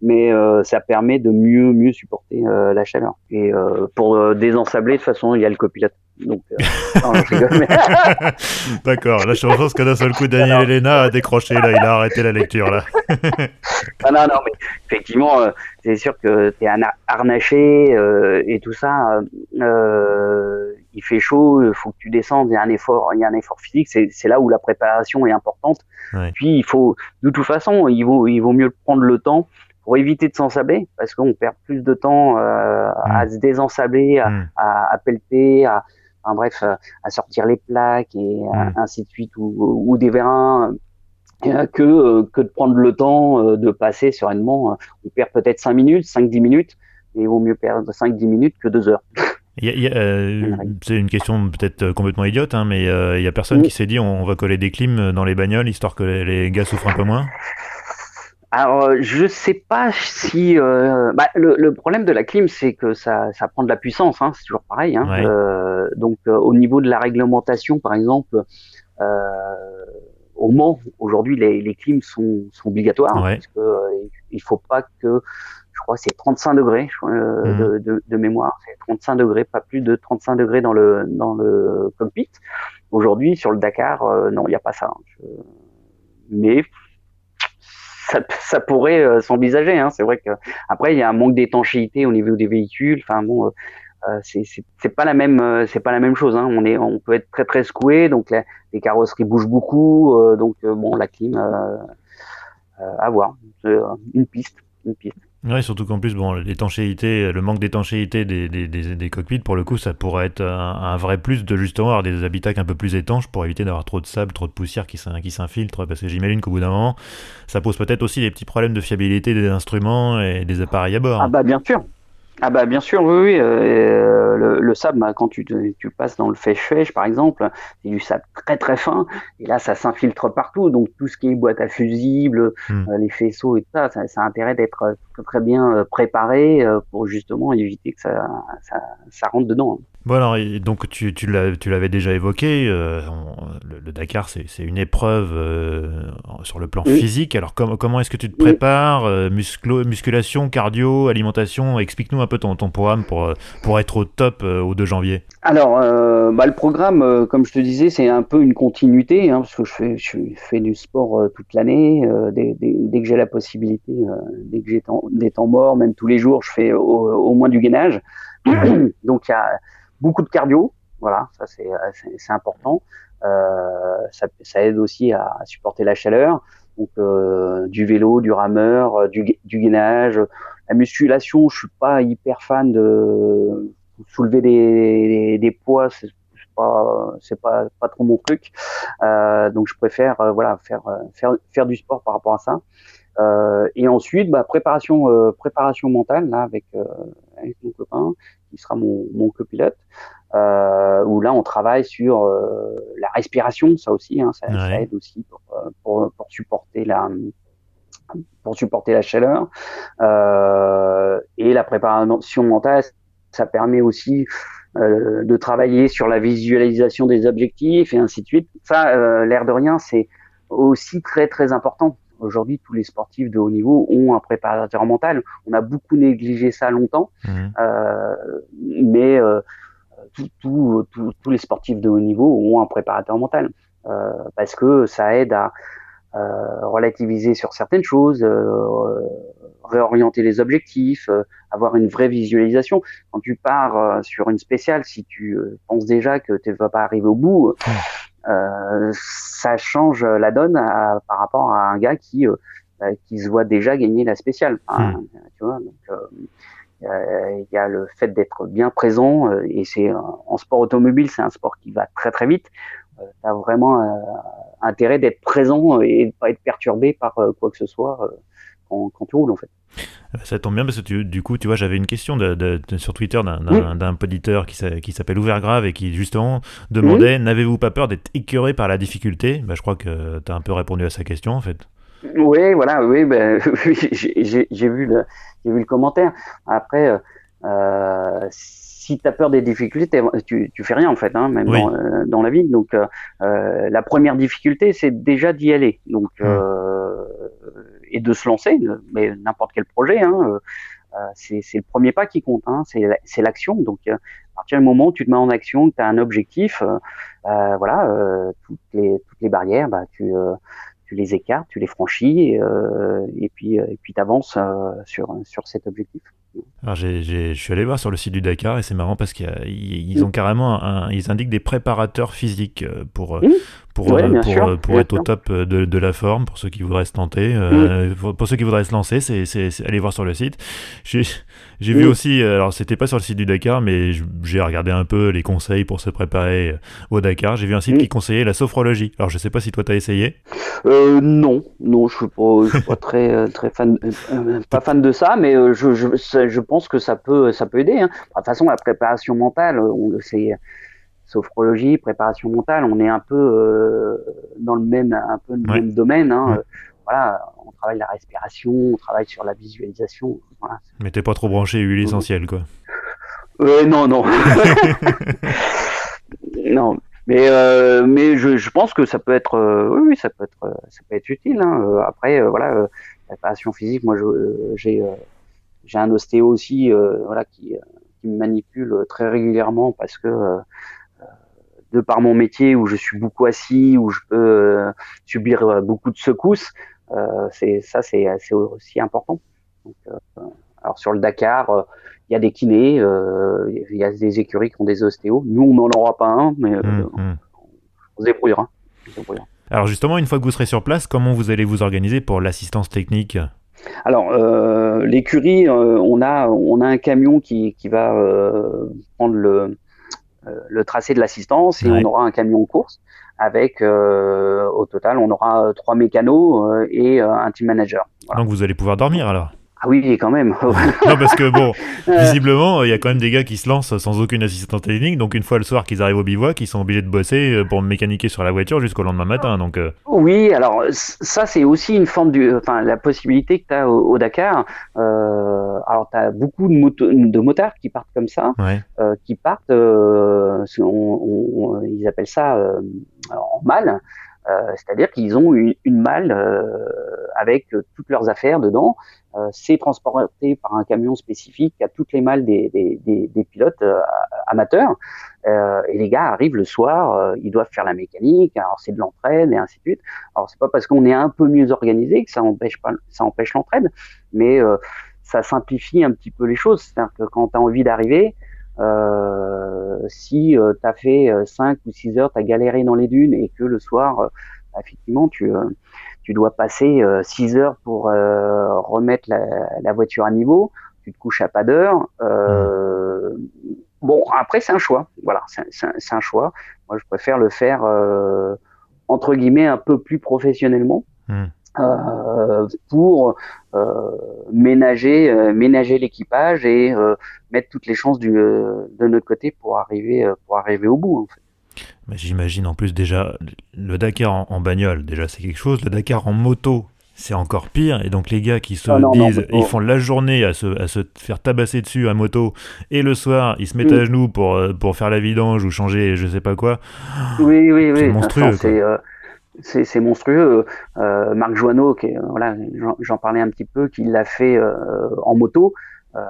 Mais ça permet de mieux, mieux supporter la chaleur. Et pour désensabler, de façon, il y a le copilote donc, euh, D'accord, là je pense que d'un seul coup, Daniel Elena a décroché, là, il a arrêté la lecture. là. ah, non, non, mais effectivement, euh, c'est sûr que tu es harnaché euh, et tout ça. il fait chaud, il faut que tu descendes, il y a un effort, il y a un effort physique, c'est là où la préparation est importante. Puis il faut, de toute façon, il vaut, il vaut mieux prendre le temps pour éviter de s'ensabler, parce qu'on perd plus de temps à mm. se désensabler, à, mm. à, à pelleter, à, enfin bref, euh, à sortir les plaques et euh, mm. ainsi de suite, ou, ou des vérins euh, que, que de prendre le temps de passer sereinement. On perd peut-être 5 minutes, 5-10 minutes, et il vaut mieux perdre 5-10 minutes que 2 heures. c'est une question peut-être complètement idiote, hein, mais il n'y a personne qui s'est dit on, va coller des clims dans les bagnoles histoire que les gars souffrent un peu moins? Alors, euh, je sais pas si. Euh, bah, le, problème de la clim, c'est que ça, ça prend de la puissance. Hein, c'est toujours pareil. Hein, euh, donc, au niveau de la réglementation, par exemple, au Mans, aujourd'hui, les, les clims sont, sont obligatoires. parce que, il faut pas que. Je crois c'est 35 degrés mmh. de, de, de, mémoire. C'est 35 degrés, pas plus de 35 degrés dans le, dans le cockpit. Aujourd'hui, sur le Dakar, non, il n'y a pas ça. Hein. Mais ça, pourrait euh, s'envisager. Hein. C'est vrai que après il y a un manque d'étanchéité au niveau des véhicules. Enfin bon, euh, euh, c'est pas la même c'est pas la même chose. Hein. On peut être très très secoué, donc les carrosseries bougent beaucoup, donc bon la clim à voir, une piste, une piste. Oui, surtout qu'en plus, bon, l'étanchéité, le manque d'étanchéité des, des, des, cockpits, pour le coup, ça pourrait être un, vrai plus de justement avoir des habitacles un peu plus étanches pour éviter d'avoir trop de sable, trop de poussière qui s'infiltre, parce que j'imagine qu'au bout d'un moment, ça pose peut-être aussi des petits problèmes de fiabilité des instruments et des appareils à bord. Ah bah bien sûr, ah bah bien sûr, oui, oui. Euh, le, le, sable, bah, quand tu, tu passes dans le fèche-fêche, par exemple, c'est du sable très très fin, et là ça s'infiltre partout, donc tout ce qui est boîte à fusibles, hmm. euh, les faisceaux et tout ça, ça, ça a intérêt d'être euh, très, très bien préparé pour justement éviter que ça, ça, ça rentre dedans. Bon alors, donc tu, tu l'avais déjà évoqué, euh, le, Dakar c'est une épreuve euh, sur le plan physique, alors comment est-ce que tu te prépares euh, Musculation, cardio, alimentation, explique-nous un peu ton, ton programme pour, pour être au top au 2 janvier. Alors, bah, le programme, comme je te disais, c'est un peu une continuité, hein, parce que je fais, je fais du sport toute l'année, dès, dès, que j'ai la possibilité, dès que j'ai des temps morts, même tous les jours, je fais au, au moins du gainage. donc il y a beaucoup de cardio, voilà, ça c'est euh, important. Euh, ça, ça, aide aussi à, supporter la chaleur. Donc euh, du vélo, du rameur, euh, du, du gainage. La musculation, je suis pas hyper fan de soulever des, des, poids, c'est pas c'est pas pas trop mon truc. Euh, donc je préfère voilà faire faire faire du sport par rapport à ça. Euh, et ensuite, bah, préparation, euh, préparation mentale là avec, avec mon copain qui sera mon, mon copilote, euh, où là on travaille sur euh, la respiration, ça aussi, hein, ça, ça, aide aussi pour, euh, pour, pour, supporter la pour supporter la chaleur. Euh, et la préparation mentale, ça permet aussi euh, de travailler sur la visualisation des objectifs et ainsi de suite. Ça, l'air de rien, c'est aussi très très important Aujourd'hui, tous les sportifs de haut niveau ont un préparateur mental. On a beaucoup négligé ça longtemps, mhm. euh, mais euh, tous les sportifs de haut niveau ont un préparateur mental euh, parce que ça aide à relativiser sur certaines choses, réorienter les objectifs, avoir une vraie visualisation. Quand tu pars sur une spéciale, si tu penses déjà que tu ne vas pas arriver au bout, ça change la donne par rapport à un gars qui euh, bah, qui se voit déjà gagner la spéciale. Hmm. Tu vois, donc, euh, il y a le fait d'être bien présent et c'est en sport automobile c'est un sport qui va très très vite tu as vraiment intérêt d'être présent et de pas être perturbé par quoi que ce soit quand, quand, tu roules en fait. Ça tombe bien parce que du coup, tu vois, j'avais une question de, sur Twitter d'un poditeur qui, qui s'appelle Ouvergrave et qui justement demandait n'avez-vous pas peur d'être écœuré par la difficulté? Bah, Je crois que tu as un peu répondu à sa question en fait. Oui, voilà, oui, ben, j'ai vu, le, vu le commentaire. Après, euh, si tu as peur des difficultés, tu, tu fais rien en fait, hein, même dans, euh, dans, la vie. Donc, euh, euh, la première difficulté, c'est déjà d'y aller. Donc, et de se lancer, mais n'importe quel projet, hein, euh, c'est le premier pas qui compte, hein, c'est l'action. Donc, à partir du moment où tu te mets en action, que tu as un objectif, euh, voilà, toutes, les, toutes les barrières, bah, tu, tu les écartes, tu les franchis, et, puis et puis avances sur, sur cet objectif. Alors je suis allé voir sur le site du Dakar et c'est marrant parce qu'ils ont carrément un, ils indiquent des préparateurs physiques pour, pour, euh, pour, euh, pour être au top euh, de, de, la forme, pour ceux qui voudraient se tenter. pour, ceux qui voudraient se lancer, c'est aller voir sur le site. J'ai vu aussi, alors c'était pas sur le site du Dakar, mais j'ai regardé un peu les conseils pour se préparer au Dakar. J'ai vu un site qui conseillait la sophrologie. Alors je sais pas si toi tu as essayé. Euh, non, non, je suis pas, je suis pas très, très fan, pas fan de ça, mais je, je, je, pense que ça peut, ça peut aider. Hein. De toute façon, la préparation mentale, on le sait sophrologie, préparation mentale, on est un peu euh, dans le même, un peu le même domaine. Hein. Voilà, on travaille la respiration, on travaille sur la visualisation. Voilà. Mais t'es pas trop branché huile essentielle, quoi. Euh, non, non. non. Mais, euh, mais je, je, pense que ça peut être, oui, oui, ça peut être, ça peut être utile. Hein. Après, voilà, préparation physique, moi, j'ai, j'ai un ostéo aussi, voilà, qui, qui me manipule très régulièrement parce que de par mon métier où je suis beaucoup assis, où je peux euh, subir euh, beaucoup de secousses, euh, c'est ça c'est aussi important. Donc, alors sur le Dakar, il y a des kinés, il y a des écuries qui ont des ostéos. Nous, on n'en aura pas un, mais mmh, mmh. on, se débrouillera. Alors justement, une fois que vous serez sur place, comment vous allez vous organiser pour l'assistance technique? Alors, l'écurie, on, a, on a un camion qui, qui va prendre le, le tracé de l'assistance et on aura un camion de course avec euh, au total on aura euh, trois mécanos et un team manager. Donc vous allez pouvoir dormir alors? Ah oui, quand même. non, parce que bon, visiblement, il y a quand même des gars qui se lancent sans aucune assistance technique. Donc, une fois le soir qu'ils arrivent au bivouac, ils sont obligés de bosser euh, pour mécaniquer sur la voiture jusqu'au lendemain matin. Donc, euh. Oui, alors ça, c'est aussi une forme du. Enfin, la possibilité que tu as au, Dakar. Euh, alors, tu as beaucoup de, moto, de motards qui partent comme ça, qui partent, ils appellent ça en mal. Euh, c'est-à-dire qu'ils ont une, une malle euh, avec toutes leurs affaires dedans. Euh, c'est transporté par un camion spécifique à toutes les malles des, des, des, des pilotes amateurs. et les gars arrivent le soir, ils doivent faire la mécanique. Alors c'est de l'entraide et ainsi de suite. Alors c'est pas parce qu'on est un peu mieux organisé que ça empêche pas, ça empêche l'entraide, mais ça simplifie un petit peu les choses. C'est-à-dire que quand tu as envie d'arriver, euh, si euh, tu as fait 5 euh, ou 6 heures, tu as galéré dans les dunes et que le soir, effectivement, tu, tu dois passer 6 heures pour remettre la, la, voiture à niveau, tu te couches à pas d'heure. Bon, après, c'est un choix. Voilà, c'est un, choix. Moi, je préfère le faire, entre guillemets, un peu plus professionnellement. Mmh. Euh, pour euh, ménager, euh, ménager l'équipage et mettre toutes les chances du, de notre côté pour arriver, pour arriver au bout. En fait. J'imagine en plus déjà le Dakar en, bagnole, déjà c'est quelque chose. Le Dakar en moto, c'est encore pire. Et donc les gars qui se ah disent, ils font la journée à se, à se, faire tabasser dessus à moto, et le soir ils se mettent à mm. genoux pour, pour faire la vidange ou changer je sais pas quoi. Oui, oui, oui. C'est monstrueux c'est monstrueux. Euh, Marc Joanneau, qui voilà, j'en parlais un petit peu, qui l'a fait euh, en moto euh,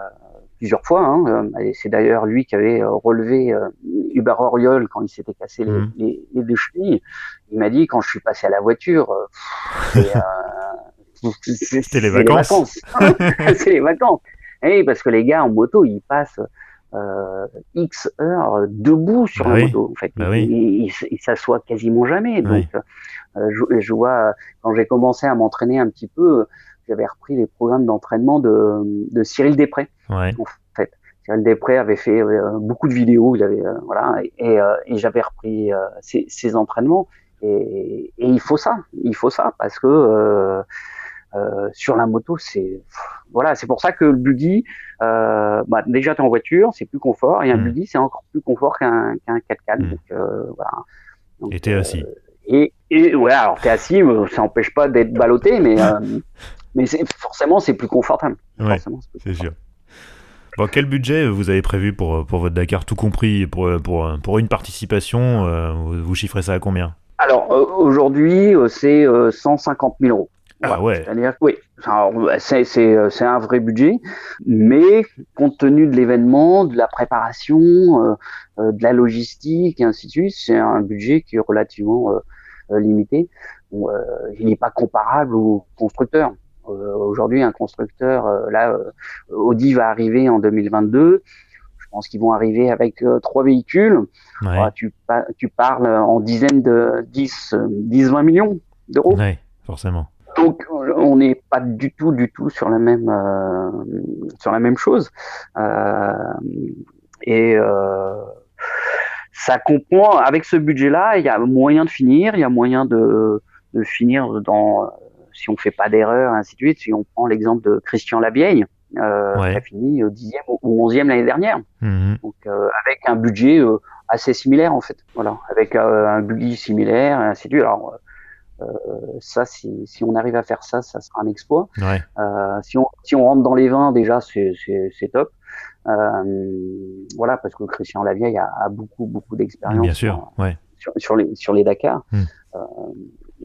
plusieurs fois. Hein, c'est d'ailleurs lui qui avait relevé Hubert Auriol quand il s'était cassé les, mmh. les, les, deux chevilles. Il m'a dit quand je suis passé à la voiture, c'était les vacances. c'est les vacances. Et parce que les gars en moto, ils passent euh, X heures debout sur bah la moto. En fait, bah il, s'assoit quasiment jamais. Donc, euh, je, je, vois quand j'ai commencé à m'entraîner un petit peu, j'avais repris les programmes d'entraînement de, de Cyril Després. En fait, Cyril Després avait fait euh, beaucoup de vidéos. Il avait, voilà, et, et j'avais repris ses, ses, entraînements. Et, et, il faut ça, il faut ça parce que sur la moto, c'est voilà, c'est pour ça que le buggy, bah, déjà tu es en voiture, c'est plus confort, et un mmh. buggy c'est encore plus confort qu'un qu'un 4x4. Mmh. Donc, et t'es assis. Et, et, ouais, alors t'es assis, ça n'empêche pas d'être ballotté, mais mais forcément c'est plus confortable. Ouais, c'est sûr. Bon, quel budget vous avez prévu pour, pour votre Dakar, tout compris pour, pour, pour une participation euh, Vous chiffrez ça à combien? Alors euh, aujourd'hui, euh, c'est 150 000 euros. Ah ouais. C'est-à-dire oui, c'est un vrai budget, mais compte tenu de l'événement, de la préparation, de la logistique et ainsi de suite, c'est un budget qui est relativement limité. il n'est pas comparable aux constructeurs. Euh, aujourd'hui, un constructeur, euh, là, euh, Audi va arriver en 2022. Je pense qu'ils vont arriver avec trois véhicules. tu, tu, parles en dizaines de 10, 10 20 millions d'euros. Oui, forcément. Donc on n'est pas du tout, du tout sur la même, sur la même chose. et ça comprend, avec ce budget-là, il y a moyen de finir, il y a moyen de, de finir dans si on fait pas d'erreur, ainsi de suite. Si on prend l'exemple de Christian Labieille, euh, qui a fini au 10e ou 11e l'année dernière. Mhm. Donc, euh, avec un budget euh, assez similaire, en fait. Voilà, avec euh, un budget similaire, ainsi de suite. Alors, euh, ça, si, si, on arrive à faire ça, ça sera un exploit. Ouais. si, on, si on rentre dans les 20, déjà, c'est top. voilà, parce que Christian Lavieille a, a beaucoup, beaucoup d'expérience. Ouais. Sur, sur, les, sur les Dakar. Hmm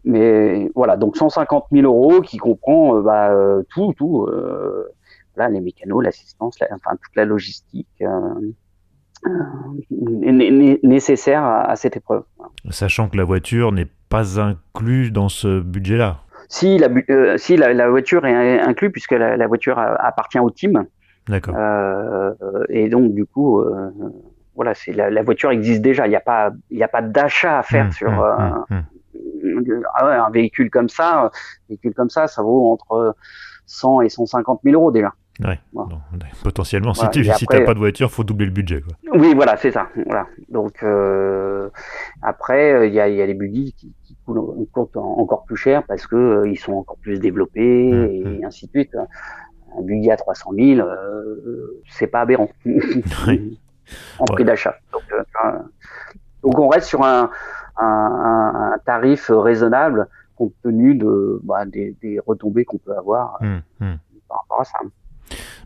mais voilà, donc 150 000 euros qui comprend euh, bah, euh, tout, tout, euh, là, les mécanos, l'assistance, enfin toute la logistique nécessaire à, cette épreuve. Sachant que la voiture n'est pas inclue dans ce budget-là. Si, la, si la, voiture est inclue puisque la, voiture appartient au team. D'accord. et donc du coup, voilà, c'est la, voiture existe déjà. Il n'y a pas, il a pas d'achat à faire mmh, sur. Mmh, mmh, ah un véhicule comme ça, un véhicule comme ça, ça vaut entre 100 et 150 000 euros déjà. Ouais. potentiellement, si tu n'as pas de voiture, faut doubler le budget. Quoi. Oui, voilà, c'est ça. Voilà. Donc euh, après, il y a, y a, les budgets qui, qui coûtent encore plus cher parce que euh, ils sont encore plus développés mmh, et mmh. ainsi de suite. Un budget à 300 000, euh, c'est pas aberrant en prix d'achat. Donc, euh, donc on reste sur un, un, un, tarif raisonnable compte tenu de, bah, des, des, retombées qu'on peut avoir mmh, mmh. par rapport à ça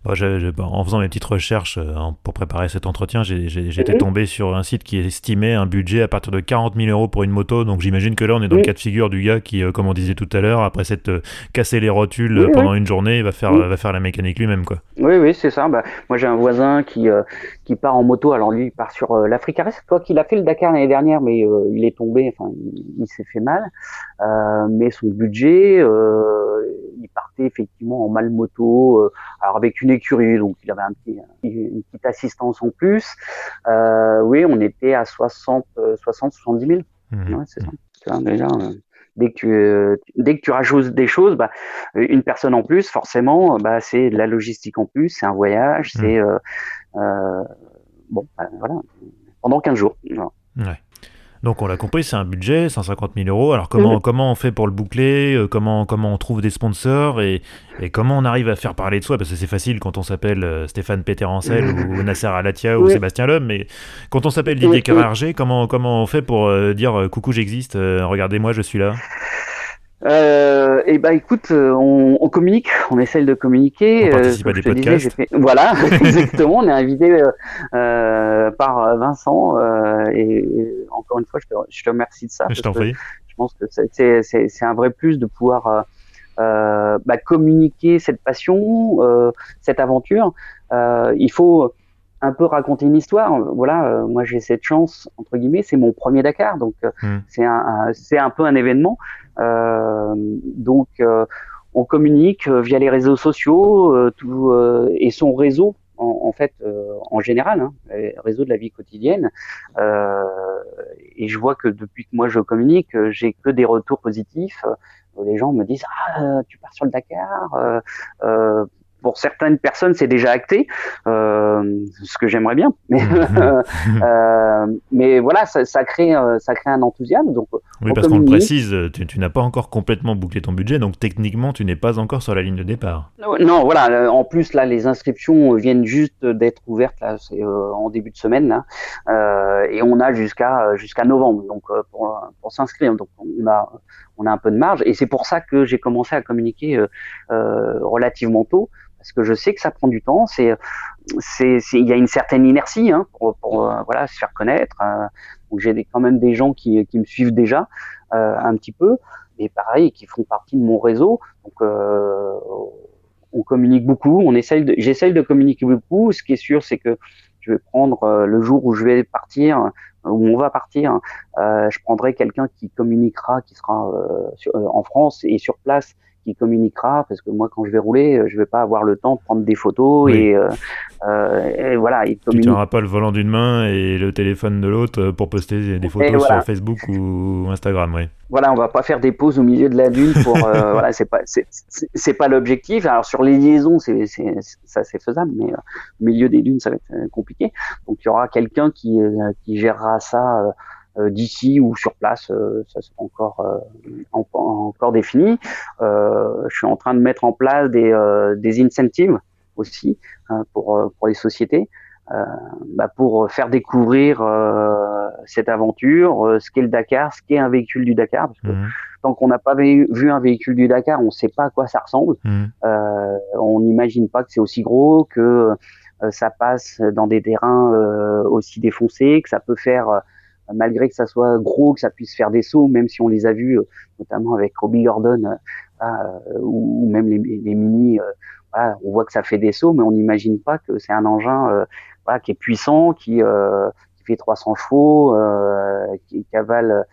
en faisant mes petites recherches euh, pour préparer cet entretien, j'étais mhm. tombé sur un site qui estimait un budget à partir de 40 000 euros pour une moto. Donc j'imagine que là, on est dans le cas de figure du gars qui, euh, comme on disait tout à l'heure, après s'être euh, cassé les rotules pendant une journée, va faire, va faire la mécanique lui-même. quoi. Oui, oui, c'est ça. Bah, moi, j'ai un voisin qui, qui part en moto. Alors lui, il part sur l'Afrique C'est Quoi qu'il a fait le Dakar l'année dernière, mais il est tombé, enfin, il, s'est fait mal. mais son budget, il partait effectivement en mal moto, alors avec une écurie, donc il avait un petit, une petite assistance en plus. Euh, oui, on était à 60, 60 70 000. c'est ça. déjà, euh, dès que tu, euh, dès que tu rajoutes des choses, bah, une personne en plus, forcément, bah, c'est de la logistique en plus, c'est un voyage, c'est mmh. bon, bah, voilà, pendant 15 jours. Ouais. Donc on l'a compris, c'est un budget, 150 000 euros. Alors comment, mhm. comment on fait pour le boucler euh, comment, comment on trouve des sponsors et, et, comment on arrive à faire parler de soi? Parce que c'est facile quand on s'appelle euh, Stéphane Péterancel ou Nasser Alatia ou Sébastien Lhomme, mais quand on s'appelle Didier Carrarger, comment, comment on fait pour euh, dire coucou j'existe, regardez-moi je suis là euh, et bah écoute, euh, on, on, communique, on essaye de communiquer. On participe à des podcasts. Voilà, exactement. on est invité euh, par Vincent euh, et, encore une fois, je te, je te remercie de ça. Je t'en prie. Je pense que c'est un vrai plus de pouvoir euh, bah, communiquer cette passion, cette aventure. il faut un peu raconter une histoire. Voilà, moi j'ai cette chance entre guillemets, c'est mon premier Dakar, donc hmm. c'est un, c'est un peu un événement. Euh, donc, euh, on communique euh, via les réseaux sociaux tout, et son réseau en, fait, en général, hein, réseau de la vie quotidienne. Euh, et je vois que depuis que moi je communique, j'ai que des retours positifs. les gens me disent ah tu pars sur le Dakar. Pour certaines personnes, c'est déjà acté, ce que j'aimerais bien. Mais, mais voilà, ça, ça, crée, ça crée un enthousiasme. Donc, oui, parce qu'on le précise, tu, tu n'as pas encore complètement bouclé ton budget, donc techniquement, tu n'es pas encore sur la ligne de départ. Non, voilà. En plus, là, les inscriptions viennent juste d'être ouvertes. Là, c'est en début de semaine, là, et on a jusqu'à jusqu'à novembre. Donc, pour, pour s'inscrire. Donc, on a on a un peu de marge. Et c'est pour ça que j'ai commencé à communiquer euh, euh, relativement tôt, parce que je sais que ça prend du temps. C'est, c'est, il y a une certaine inertie hein, pour, euh, voilà se faire connaître. donc j'ai quand même des gens qui, qui me suivent déjà un petit peu, et pareil, qui font partie de mon réseau. Donc on communique beaucoup, on essaye j'essaye de communiquer beaucoup. Ce qui est sûr, c'est que je vais prendre le jour où je vais partir, où on va partir, euh, je prendrai quelqu'un qui communiquera, qui sera euh, euh, en France et sur place, qui communiquera, parce que moi, quand je vais rouler, je vais pas avoir le temps de prendre des photos et, voilà. Il tu n'auras pas le volant d'une main et le téléphone de l'autre pour poster des photos sur Facebook ou Instagram, oui voilà, on va pas faire des pauses au milieu de la dune pour euh, voilà, c'est pas c'est pas l'objectif. Alors sur les liaisons, c'est ça c'est faisable, mais euh, au milieu des dunes, ça va être euh, compliqué. Donc il y aura quelqu'un qui qui gérera ça d'ici ou sur place, ça c'est encore encore défini. je suis en train de mettre en place des des incentives aussi pour pour les sociétés. Euh, bah pour faire découvrir euh, cette aventure, euh, ce qu'est le Dakar, ce qu'est un véhicule du Dakar, parce que mhm. tant qu'on n'a pas vu, un véhicule du Dakar, on ne sait pas à quoi ça ressemble. Mhm. on n'imagine pas que c'est aussi gros, que ça passe dans des terrains aussi défoncés, que ça peut faire malgré que ça soit gros, que ça puisse faire des sauts, même si on les a vus, notamment avec Robbie Gordon ou, même les, mini, on voit que ça fait des sauts, mais on n'imagine pas que c'est un engin qui est puissant, qui, euh, qui fait 300 chevaux, euh, qui cavale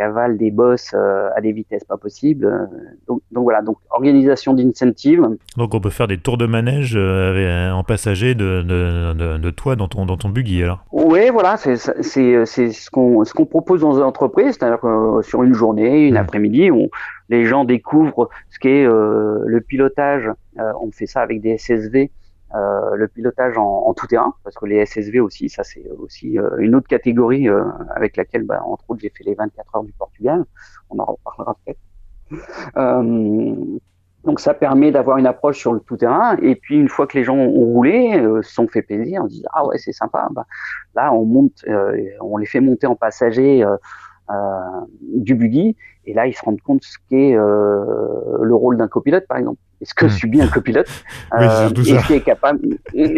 cavale des bosses euh, à des vitesses pas possibles. Donc, donc voilà, donc organisation d'incentive. Donc on peut faire des tours de manège en passager de, de, de, toi dans ton, dans ton buggy alors Oui, voilà, c'est ce qu'on ce qu'on propose dans une entreprise, c'est-à-dire que sur une journée, une mmh. après-midi, les gens découvrent ce qu'est le pilotage. on fait ça avec des SSV euh, le pilotage en, en, tout terrain, parce que les SSV aussi, ça c'est aussi euh, une autre catégorie euh, avec laquelle, bah, entre autres, j'ai fait les 24 heures du Portugal. On en reparlera peut-être. donc ça permet d'avoir une approche sur le tout terrain. Et puis une fois que les gens ont roulé, se sont fait plaisir, on dit ah ouais c'est sympa. Bah, là on monte, on les fait monter en passager du buggy, et là ils se rendent compte ce qu'est le rôle d'un copilote par exemple ce que hmm. subit un copilote euh, et ce qui est capable.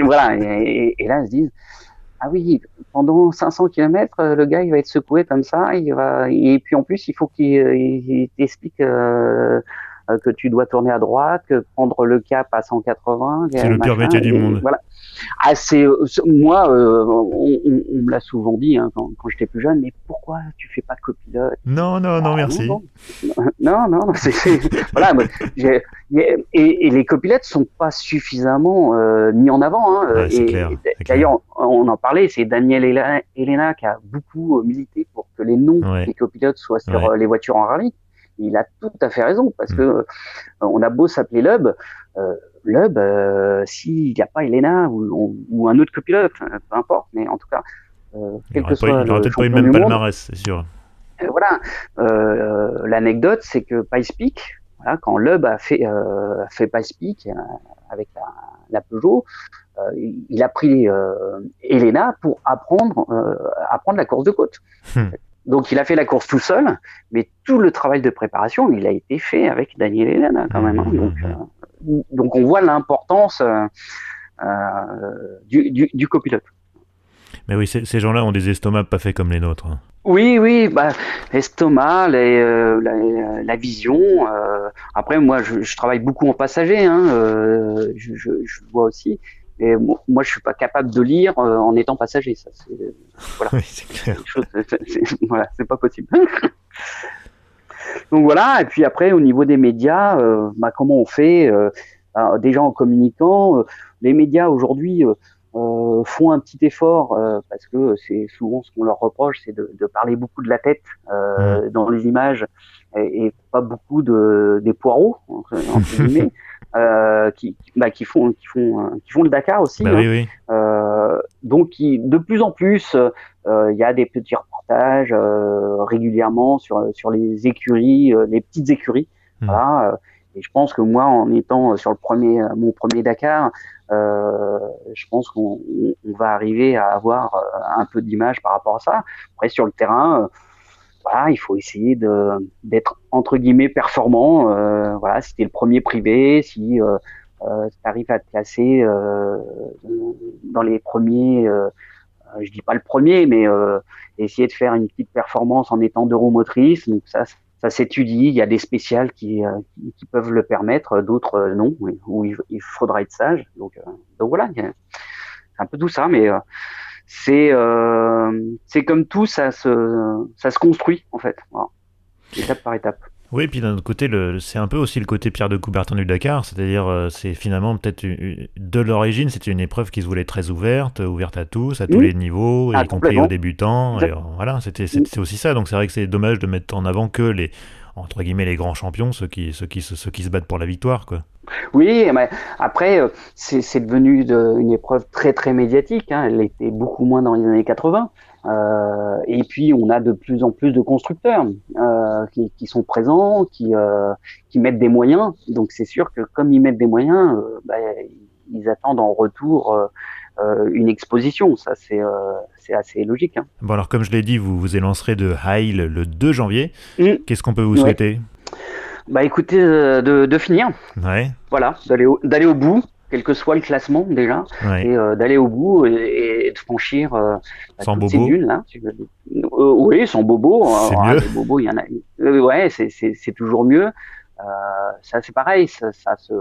voilà, et, là, ils se disent ah oui, pendant 500 km, euh, le gars il va être secoué comme ça, il va et puis en plus il faut qu'il euh, t'explique euh, que tu dois tourner à droite, que prendre le cap à 180. C'est le pire métier du monde. Voilà. Ah, c'est moi, on, me l'a souvent dit hein, quand, quand j'étais plus jeune, mais pourquoi tu fais pas copilote? Non, non, non, ah, merci. Non, non, non c'est voilà. et, et, les copilotes sont pas suffisamment euh, mis en avant. Hein, D'ailleurs, on, en parlait, c'est Daniel Elena qui a beaucoup euh, milité pour que les noms des copilotes soient sur euh, les voitures en rallye. Il a tout à fait raison parce mm. que on a beau s'appeler Lub, Lub, s'il n'y a pas Elena ou, ou, un autre copilote, peu importe, mais en tout cas, quel que soit il n'aurait peut-être pas eu le même palmarès, c'est sûr. voilà, l'anecdote, c'est que Pice Peak, quand Loeb a fait, euh, fait euh, avec la, Peugeot, euh, il a pris Elena pour apprendre, apprendre la course de côte. Hmm. Donc il a fait la course tout seul, mais tout le travail de préparation, il a été fait avec Daniel Elena quand même. Hein. Hmm. Donc, donc, on voit l'importance du, du, copilote. Mais oui, ces gens-là ont des estomacs pas faits comme les nôtres. Hein. Oui, oui, bah, l'estomac, euh, la, la, vision. Euh, après, moi, je, je, travaille beaucoup en passager, hein, euh, je, je, je, vois aussi. Et moi, je suis pas capable de lire euh, en étant passager. Ça, c'est voilà. Oui, c'est clair. voilà, c'est pas possible. Donc voilà. Et puis après, au niveau des médias, bah, comment on fait Déjà en communiquant, les médias aujourd'hui euh, font un petit effort euh, parce que c'est souvent ce qu'on leur reproche, c'est de, de, parler beaucoup de la tête euh, dans les images et, pas beaucoup de des poireaux entre, guillemets. Euh, qui, bah, qui font qui font qui font le Dakar aussi. Bah hein. euh, donc de plus en plus, il y a des petits reportages régulièrement sur sur les écuries, les petites écuries. Hmm. Voilà. Et je pense que moi, en étant sur le premier mon premier Dakar, je pense qu'on va arriver à avoir un peu d'image par rapport à ça. Après sur le terrain voilà, il faut essayer de d'être entre guillemets performant. Euh, voilà, si le premier privé, si euh, euh, tu arrives à te classer euh, dans les premiers, euh, je dis pas le premier, mais essayer de faire une petite performance en étant motrice. Donc ça, ça s'étudie. Il y a des spéciales qui, qui, peuvent le permettre, d'autres non, où il, faudra être sage. Donc, donc voilà, c'est un peu tout ça, mais c'est euh, c'est comme tout, ça se, ça se construit en fait, étape par étape. Oui, et puis d'un autre côté, c'est un peu aussi le côté Pierre de Coubertin du Dakar, c'est-à-dire euh, c'est finalement peut-être de l'origine, c'était une épreuve qui se voulait très ouverte, ouverte à tous, à tous les niveaux, ah, y compris aux débutants. Et, voilà, c'était aussi ça. Donc c'est vrai que c'est dommage de mettre en avant que les entre guillemets les grands champions, ceux qui, ceux qui, ceux qui se battent pour la victoire, quoi. Oui, mais après, euh, c'est devenu de, une épreuve très très médiatique. Hein. Elle était beaucoup moins dans les années 80. Euh, et puis, on a de plus en plus de constructeurs euh, qui, qui, sont présents, qui, qui mettent des moyens. Donc, c'est sûr que comme ils mettent des moyens, bah, ils attendent en retour une exposition. Ça, c'est c'est assez logique. Hein. Bon, alors, comme je l'ai dit, vous vous élancerez de Heil le 2 janvier. Mmh. Qu'est-ce qu'on peut vous souhaiter? Bah écoutez, euh, de, de, finir. Ouais. Voilà, d'aller au, au bout, quel que soit le classement déjà, et euh, d'aller au bout et, de franchir euh, sans bobo. là. oui, sans bobo. C'est mieux. bobo, il y en a. ouais, c'est, toujours mieux. ça c'est pareil, ça, ça se,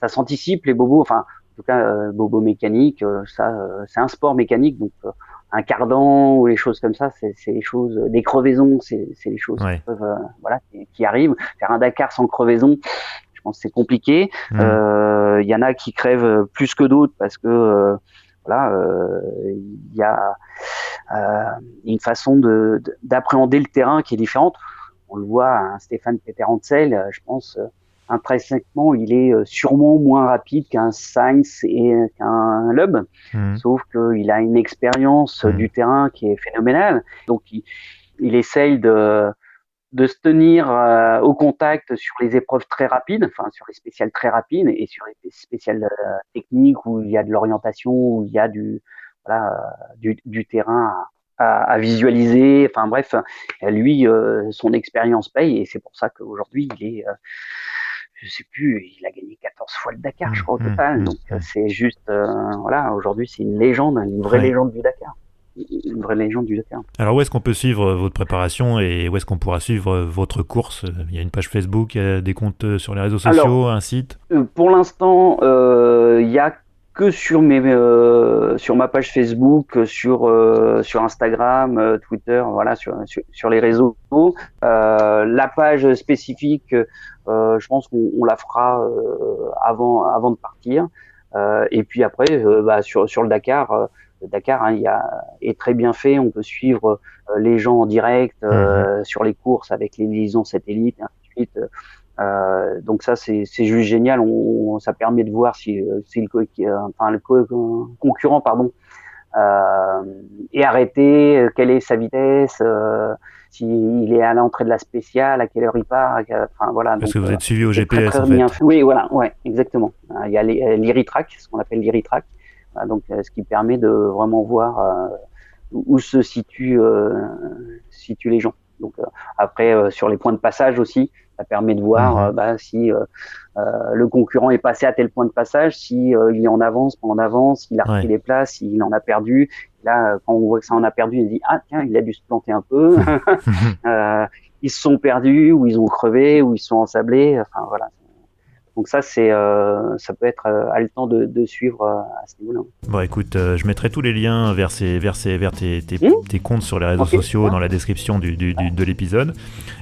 ça s'anticipe les bobos. Enfin, en tout cas, bobo mécanique, ça, c'est un sport mécanique, donc un cardan ou les choses comme ça, c'est les choses, des crevaisons, c'est les choses qui peuvent, euh, voilà, qui, arrivent. Faire un Dakar sans crevaison, je pense que c'est compliqué. Il euh, y en a qui crèvent plus que d'autres parce que euh, voilà, il y a une façon d'appréhender le terrain qui est différente. On le voit, hein, Stéphane Peter je pense intrinsèquement, il est euh, sûrement moins rapide qu'un Sainz et qu'un Loeb, mmh. sauf qu'il a une expérience mmh. du terrain qui est phénoménale. Donc, il, il essaye de, de se tenir euh, au contact sur les épreuves très rapides, enfin sur les spéciales très rapides et sur les spéciales euh, techniques où il y a de l'orientation, où il y a du, voilà, du, du terrain à, à, visualiser. Enfin bref, lui, son expérience paye et c'est pour ça qu'aujourd'hui il est je sais plus, il a gagné 14 fois le Dakar, je crois, au mmh, total. Mmh, Donc, c'est juste, euh, voilà, aujourd'hui, c'est une légende, une vraie légende du Dakar. Une vraie légende du Dakar. Alors, où est-ce qu'on peut suivre votre préparation et où est-ce qu'on pourra suivre votre course? Il y a une page Facebook, il y a des comptes sur les réseaux sociaux, un site? euh, Pour l'instant, euh, il y a que sur mes euh, sur ma page Facebook, sur euh, sur Instagram, euh, Twitter, voilà sur, sur, les réseaux. la page spécifique, je pense qu'on la fera avant avant de partir. et puis après, bah, sur sur le Dakar, le Dakar, hein, il y a, est très bien fait. On peut suivre les gens en direct mmh. sur les courses avec les liaisons satellites et ainsi de suite. Euh, donc ça c'est juste génial. On, ça permet de voir si, euh, si le, euh, enfin, le concurrent pardon euh, est arrêté, quelle est sa vitesse, euh, s'il est à l'entrée de la spéciale, à quelle heure il part. Enfin voilà. Parce que vous êtes suivi au GPS en fait. Oui voilà, ouais exactement. Il y a l'Iritrack, ce qu'on appelle l'Iritrack, donc ce qui permet de vraiment voir où se situent, situent les gens. Donc après sur les points de passage aussi, ça permet de voir mhm. euh, bah, si euh, euh, le concurrent est passé à tel point de passage, si il est en avance, pas en avance, s'il a repris les places, s'il en a perdu. Là, quand on voit que ça en a perdu, il dit ah tiens, il a dû se planter un peu. ils se sont perdus, ou ils ont crevé, ou ils sont ensablés. Enfin voilà, Donc ça, c'est, euh, ça peut être euh, haletant de, de suivre euh, à ce niveau-là. Bon, écoute, je mettrai tous les liens vers, ces, vers, ces, vers tes, tes, mmh. tes, comptes sur les réseaux sociaux dans la description du, du, de l'épisode.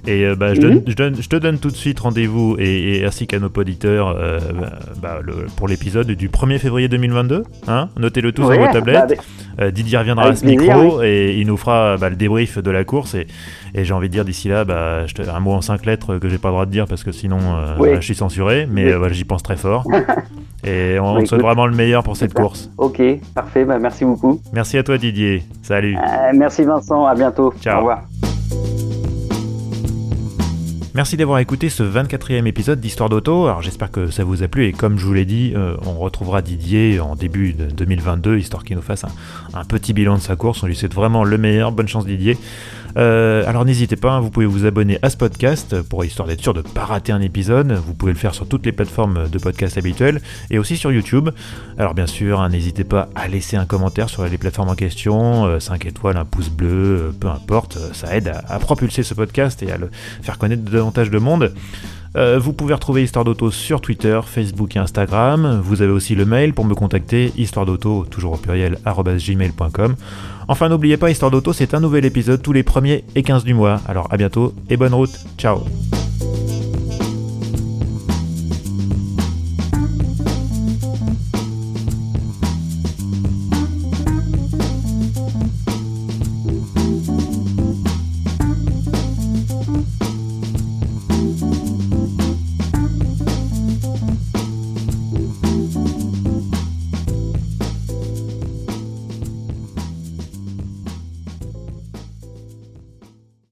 Et bah, je, mmh. donne, je, donne, je, te donne tout de suite rendez-vous, et, et, ainsi qu'à nos auditeurs, bah, le, pour l'épisode du 1er février 2022. Hein Notez-le tous sur vos tablettes. Bah, Didier reviendra à ce micro et il nous fera bah, le débrief de la course. Et, et j'ai envie de dire d'ici là, bah, je te, un mot en cinq lettres que j'ai pas le droit de dire parce que sinon je suis censuré. Mais euh, j'y pense très fort. Et on, souhaite vraiment le meilleur pour cette course. Ok, parfait, bah, merci beaucoup. Merci à toi Didier, salut. Euh, merci Vincent, à bientôt. Ciao. Au revoir. Merci d'avoir écouté ce 24e épisode d'Histoire d'Auto. Alors j'espère que ça vous a plu et comme je vous l'ai dit, euh, on retrouvera Didier en début de 2022, histoire qu'il nous fasse un, un, petit bilan de sa course. On lui souhaite vraiment le meilleur. Bonne chance Didier. Euh, alors n'hésitez pas, hein, vous pouvez vous abonner à ce podcast pour histoire d'être sûr de ne pas rater un épisode. Vous pouvez le faire sur toutes les plateformes de podcast habituelles et aussi sur YouTube. Alors bien sûr, hein, n'hésitez pas à laisser un commentaire sur les plateformes en question, 5 euh, étoiles, un pouce bleu, euh, peu importe, ça aide à, propulser ce podcast et à le faire connaître davantage de monde. Vous pouvez retrouver Histoire d'Auto sur Twitter, Facebook et Instagram. Vous avez aussi le mail pour me contacter, histoire d'auto, toujours au pluriel, gmail.com. Enfin, n'oubliez pas, Histoire d'Auto, c'est un nouvel épisode tous les 1er et 15 du mois. Alors à bientôt et bonne route. Ciao